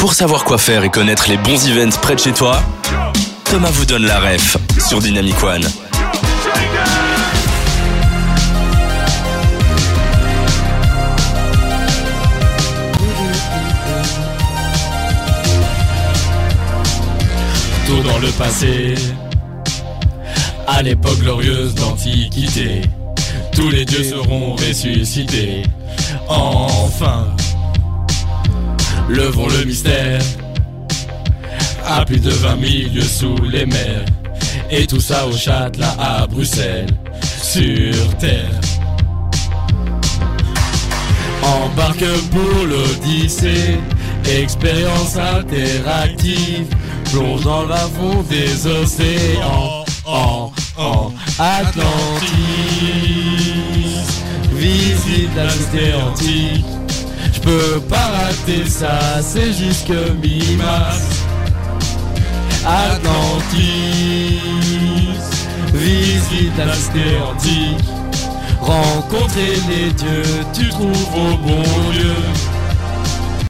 Pour savoir quoi faire et connaître les bons events près de chez toi, Thomas vous donne la ref sur Dynamic One. Tout dans le passé, à l'époque glorieuse d'Antiquité, tous les dieux seront ressuscités. Enfin, levons le mystère. À plus de 20 000 lieues sous les mers. Et tout ça au Châtelet à Bruxelles, sur terre. Embarque pour l'Odyssée, expérience interactive. Plonge dans la fond des océans, en, en. Visite la cité antique. Je peux pas rater ça, c'est jusque mi-mars. Atlantis, visite la cité antique. Rencontrer les dieux, tu trouves au bon lieu.